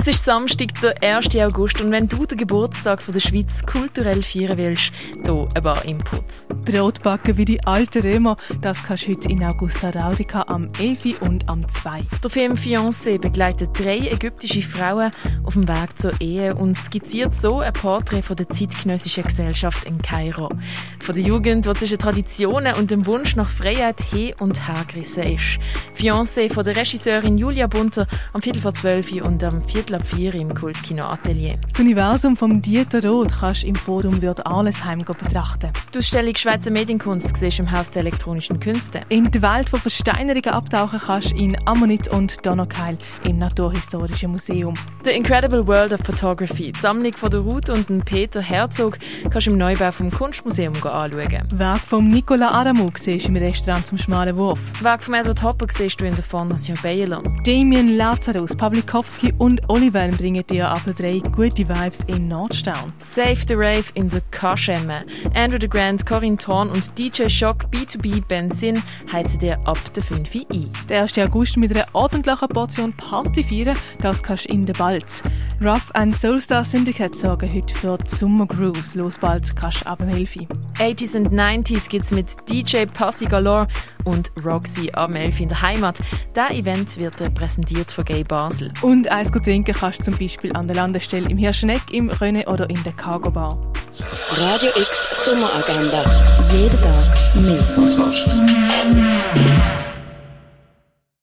Es ist Samstag, der 1. August und wenn du den Geburtstag von der Schweiz kulturell feiern willst, hier ein paar Inputs. Brotbacken wie die alten Römer, das kannst du heute in Augusta Raudica am 11. und am 2. Der Film Fiancé begleitet drei ägyptische Frauen auf dem Weg zur Ehe und skizziert so ein Porträt von der zeitgenössischen Gesellschaft in Kairo. Von der Jugend, die zwischen Traditionen und dem Wunsch nach Freiheit hin und her gerissen ist. Fiancé von der Regisseurin Julia Bunter am Viertel vor zwölf und am Viertel Ab vier im Kultkino Atelier. Das Universum vom Dieter Roth kannst du im Forum Wird Allesheim betrachten. Die Ausstellung Schweizer Medienkunst siehst im Haus der elektronischen Künste. In die Welt von Versteinerungen abtauchen kannst du in Ammonit und Donaukeil im Naturhistorischen Museum. The Incredible World of Photography, die Sammlung von der Ruth und Peter Herzog, kannst du im Neubau vom Kunstmuseum anschauen. Werk von Nicola Adamou siehst im Restaurant zum Schmalen Wurf. Werk von Edward Hopper siehst du in der Fondation Bayerland. Damien Lazarus, Pawlikowski und Oliver bringen dir aber drei gute Vibes in Nordstern. Save the Rave in der Kaschemme. Andrew the Grand, Corinne Thorn und DJ Shock B2B Benzin heizen dir ab der 5 Uhr ein. Der 1. August mit einer ordentlichen Portion Party feiern, das kannst du in der Balz. Rough and Soulstar Syndicate sorgen heute für die Summer Grooves. Los bald kannst du ab dem 11 Uhr. 80s und 90s gibt's mit DJ Passy Galore und Roxy am 11 in der Heimat. Der Event wird präsentiert von Gay Basel. Und eins gut trinken kannst du zum Beispiel an der Landestelle im Hirschneck, im Rönne oder in der Cargo Bar. Radio X Sommeragenda. Jeden Tag mehr. Kontrast.